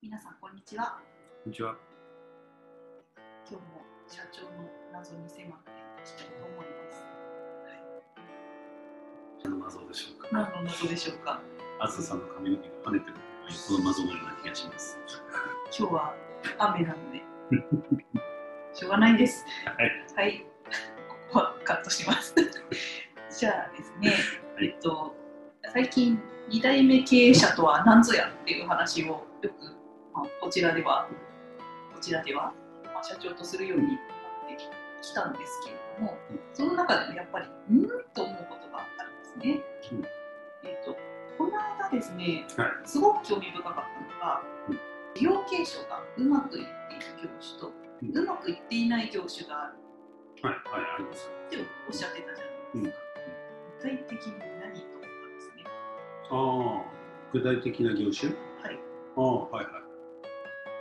皆さんこんにちは。こんにちは。今日も社長の謎に迫っていきたいと思います。何の謎でしょうか？何の謎でしょうか？あずさんの髪の毛が跳ねてるこの謎のような気がします。今日は雨なので。しょうがないです。はい。はい。ここはカットします。じゃあですね、はい。えっと最近2代目経営者とは何ぞやっていう話をよく、まあ、こちらではこちらでは、まあ、社長とするようになってきたんですけれども、その中でもやっぱりうんと思うことがあるんですね。うんえっとこの間ですね、はいすごく興味深かったのが、うん事業継承がうまくいっている業種と、うんうまくいっていない業種があるはい、はい、あります。っておっしゃってたじゃないですか。具体的に何と思ったんですね。ああ、具体的な業種？はい。ああ、はいはい。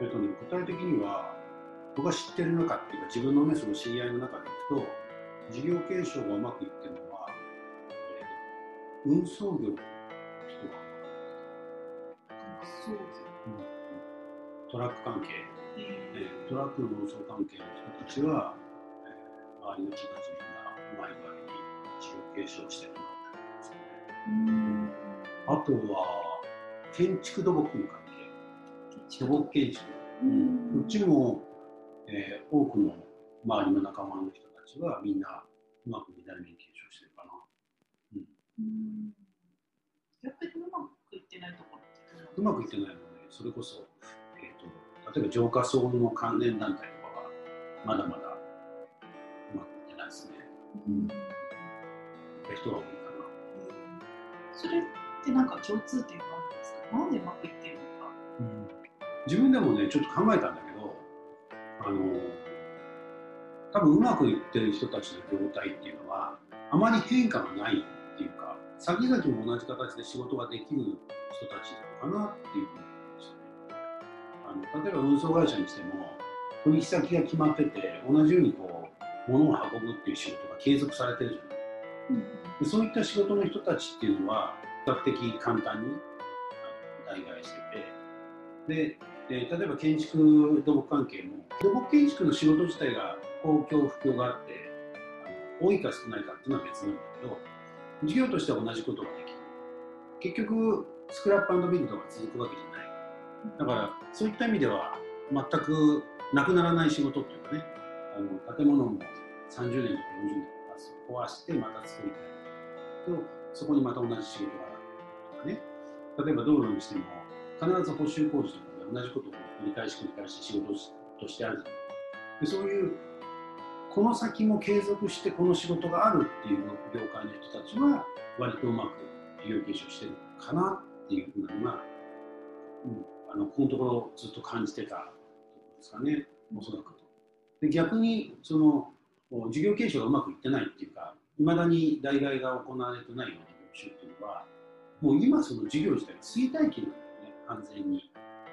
えっとね、具体的には、僕が知ってる中っていうか、自分のね、その知り合いの中でいくと、事業継承がうまくいってるのは、えー運送業の人がそうトラック関係、ええートラックの運送関係の人たちは、えー周りの人たちみんなうまい具合に事業継承してるなって思いますね。うん。あとは建築土木の関係、土木建築、うん。こっちも、えー多くの周りの仲間の人たちはみんなうまく二代目に継承してるかな。うん。逆にうまくいってないところうまくいってないので、それこそ、えー、と例えば浄化層の関連団体とかはまだまだうまくいってないですね。うん。人が多いかそれってなんか共通点があるんですか？なんでうまくいっ。自分でもね、ちょっと考えたんだけど、あの多分うまくいってる人たちの業態っていうのは、あまり変化がないっていうか、先々も同じ形で仕事ができる人たちなのかなっていうふうに思いましたね。あの例えば運送会社にしても、取引先が決まってて、同じようにこう物を運ぶっていう仕事が継続されてるじゃない。でそういった仕事の人たちっていうのは比較的簡単に代替しててで、え例えば建築土木関係も土木建築の仕事自体が公共不況があってあの多いか少ないかっていうのは別なんだけど事業としては同じことができる。結局スクラップビルドが続くわけじゃない。だからそういった意味では全くなくならない仕事っていうかねあの建物も30年とか40年とか壊してまた作りたい。とそこにまた同じ仕事があるとかね。例えば道路にしても必ず補修工事とか同じことを繰り返し繰り返し仕事としてあるじゃないでそういうこの先も継続してこの仕事があるっていう業界の人たちは割とうまく事業継承してるかなっていうふうなのが、うん、あのこのところずっと感じてたところですかねおそらくと。で逆にその事業継承がうまくいってないっていうかいまだに代替が行われてないような業種っていうのはもう今その事業自体が衰退期なんだよね完全に。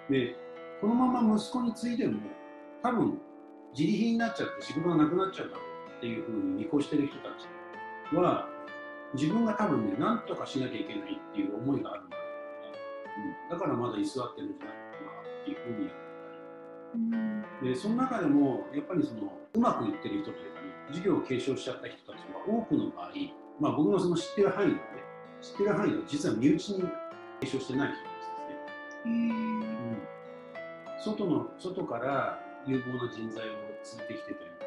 でこのまま息子に継いでも多分自利品になっちゃって仕事がなくなっちゃうだろうっていうふうに見越してる人たちは自分が多分ね何とかしなきゃいけないっていう思いがあるんだ。ろうね、うん、だからまだ居座ってるんじゃないかなっていうふうに思ったり。でその中でもやっぱりそのうまくいってる人というかね事業を継承しちゃった人たちは多くの場合、まあ、僕のその知ってる範囲で知ってる範囲では実は身内に継承してない人。ですね。外の外から有望な人材を連れてきてというか、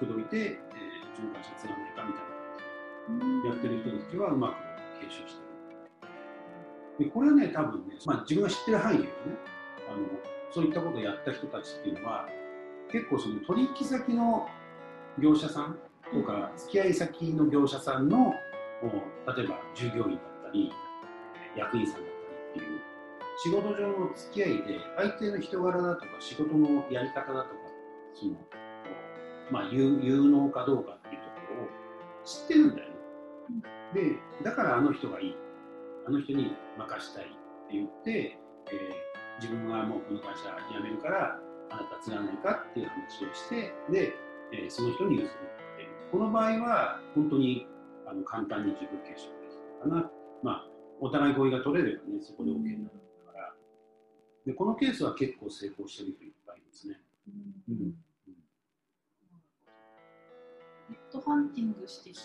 うん、口説いて、えー、うちの会社継がないかみたいな感じでやってる人たちはうまく継承してる。でこれはね、多分ね、まあ、自分が知ってる範囲でねあの、そういったことをやった人たちっていうのは、結構その取引先の業者さんとか、付き合い先の業者さんの、例えば従業員だったり、役員さんだったりっていう、仕事上の付き合いで、相手の人柄だとか、仕事のやり方だとか、そのまあ、有能かどうかっていうところを知ってるんだよね。で、だからあの人がいい、あの人に任したいって言って、えー自分はもうこの会社辞めるから、あなた継がないかっていう話をして、で、えーその人に譲るっていう。この場合は、本当にあの簡単に自分継承できるかな。まあ、お互い合意が取れればね、そこで OK なる。でこのケースは結構成功してる人いっぱいいますね。うん。うん。ネットハンティングしてき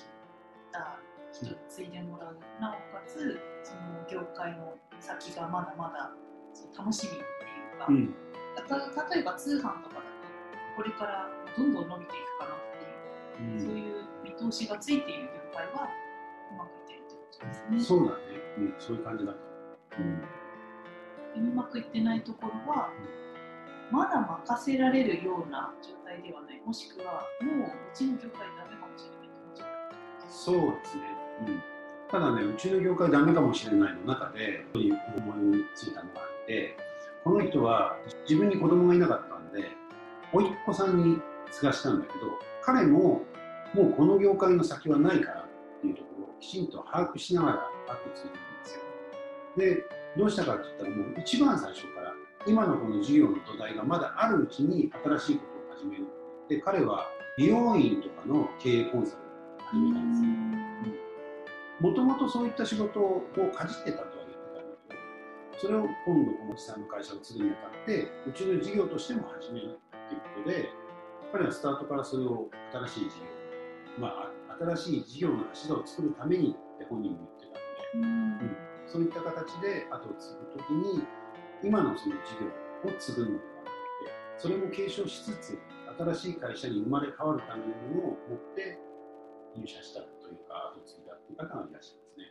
た人に継いでもらう、なおかつその業界の先がまだまだ楽しみっていうか、うん。た例えば通販とかだとこれからどんどん伸びていくかなっていう、そういう見通しがついている業界はうまくいってるってことですね。そうだね、うん、そういう感じだった。うまくいってないところは、まだ任せられるような状態ではない。もしくはもううちの業界ダメかもしれないと思っちゃう。そうですね、うん、ただねうちの業界ダメかもしれないの中で思いついたのがあってこの人は自分に子供がいなかったんで甥っ子さんに継がしたんだけど彼ももうこの業界の先はないからっていうところをきちんと把握しながら後継いでるんですよ。でどうしたかって言ったらもう一番最初から今のこの事業の土台がまだあるうちに新しいことを始める。で彼は美容院とかの経営コンサルを始めたんですよ。もともとそういった仕事をかじってたとは言ってたんだけどそれを今度このおじさんの会社を継ぐにあたってうちの事業としても始めるっていうことで彼はスタートからそれを新しい事業まあ新しい事業の柱を作るためにって本人も言ってたんで。うんそういった形で後を継ぐときに今のその事業を継ぐのではなくてそれも継承しつつ新しい会社に生まれ変わるためのものを持って入社したというか後を継いだという方がいらっしゃいますね。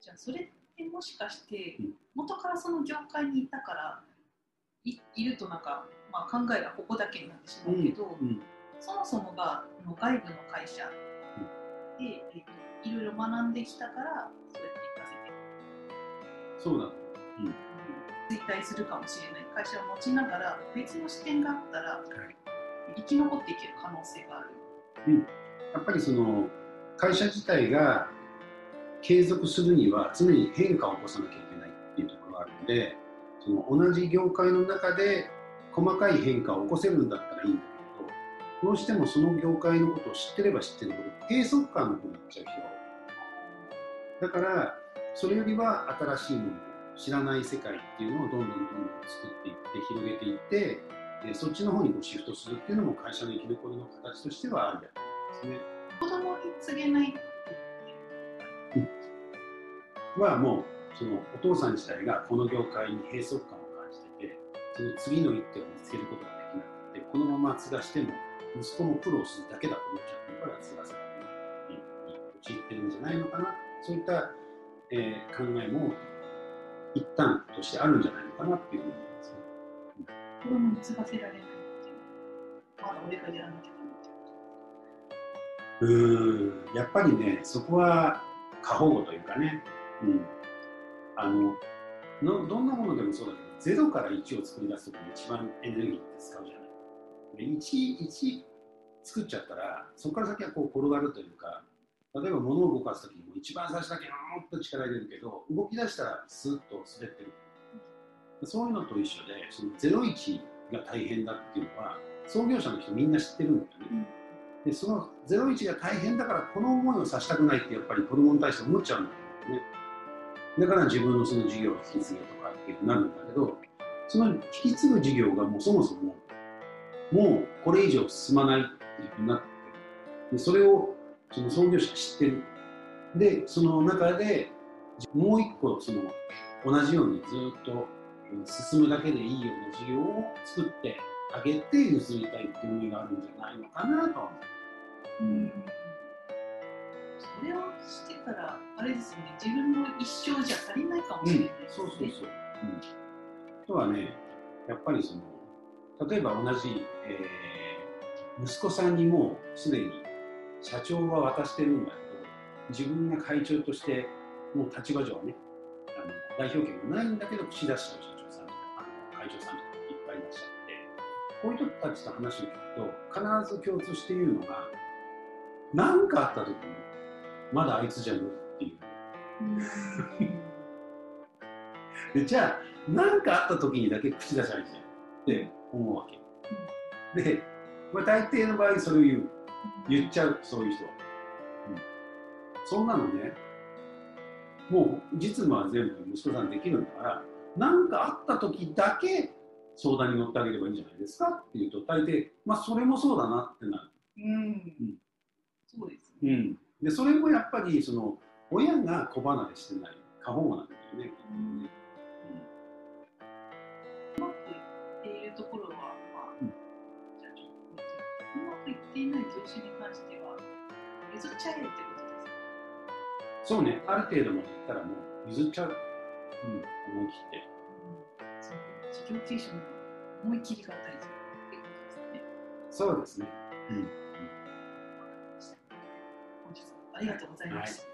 じゃあそれってもしかしてうん。元からその業界にいたからいいるとなんか、まあ、考えがここだけになってしまうけど、うんそもそもが外部の会社で、えっといろいろ学んできたからそうだ、衰退するかもしれない。会社を持ちながら別の視点があったら生き残っていける可能性がある。やっぱりその会社自体が継続するには常に変化を起こさなきゃいけないっていうところがあるのでその同じ業界の中で細かい変化を起こせるんだったらいいんだけどどうしてもその業界のことを知ってれば知ってるほど閉塞感の方になっちゃう人が多い。だからそれよりは新しいもの知らない世界っていうのをどんどんどんどん作っていって広げていってでそっちの方にこうシフトするっていうのも会社の生き残りの形としてはあるやつですね。子供に告げないはもうそのお父さん自体がこの業界に閉塞感を感じててその次の一手を見つけることができなくてこのまま継がしても息子も苦労するだけだと思っちゃってるから継がせないに陥ってるんじゃないのかなそういった、えー考えも一旦としてあるんじゃないのかなっていうふうに思いますね。子供に継がせられないっていうまだ俺がやらなきゃダメってうん。やっぱりねそこは過保護というかね、うん、あののどん。なものでもそうだけど0から1を作り出すときに一番エネルギーって使うじゃないで 1, 1作っちゃったらそこから先はこう転がるというか例えば物を動かすときにも一番最初だけもっと力入れるけど動き出したらスーッと滑ってる。そういうのと一緒でその01が大変だっていうのは創業者の人みんな知ってるんだよね、でその01が大変だからこの思いをさせたくないってやっぱり子供に対して思っちゃうんだよね。だから自分のその事業を引き継ぐとかっていうなるんだけどその引き継ぐ事業がもうそもそももうこれ以上進まないっていうふうになってでそれをその創業者は知ってる。でその中でもう一個その同じようにずっとうん進むだけでいいような事業を作ってあげて譲りたいっていう意味があるんじゃないのかなとは思う。うんそれをしてたらあれですよね。自分の一生じゃ足りないかもしれないですね、そうそうそう。うん、あとはね、やっぱりその、例えば同じ、えー息子さんにもうすでに社長は渡してるんだけど、自分が会長として、もう立場上はね、あの代表権がないんだけど、口出しちゃう社長さんとか、あの会長さんとかいっぱいいらっしゃって、こういう人たちと話を聞くと、必ず共通して言うのが、何かあった時に、まだあいつじゃ無理っていう。でじゃあ何かあった時にだけ口出しゃいいじゃんって思うわけ、で、まあ、大抵の場合それを言う言っちゃうそういう人は、うん、そんなのねもう実務は全部息子さんできるんだから何かあった時だけ相談に乗ってあげればいいんじゃないですか？っていうと大抵、まあ、それもそうだなってなる。うん、うん。そうですね。うん、でそれもやっぱりその親が子離れしてない過保護なんだよね。結局ねうまくいっているところっていない業種に関しては、譲っちゃえってことですか？そうね、ある程度までいったらもう譲っちゃう。うん、思い切って。その事業継承の思い切りが大事っていうことですね。そうですね。うん本日はありがとうございました。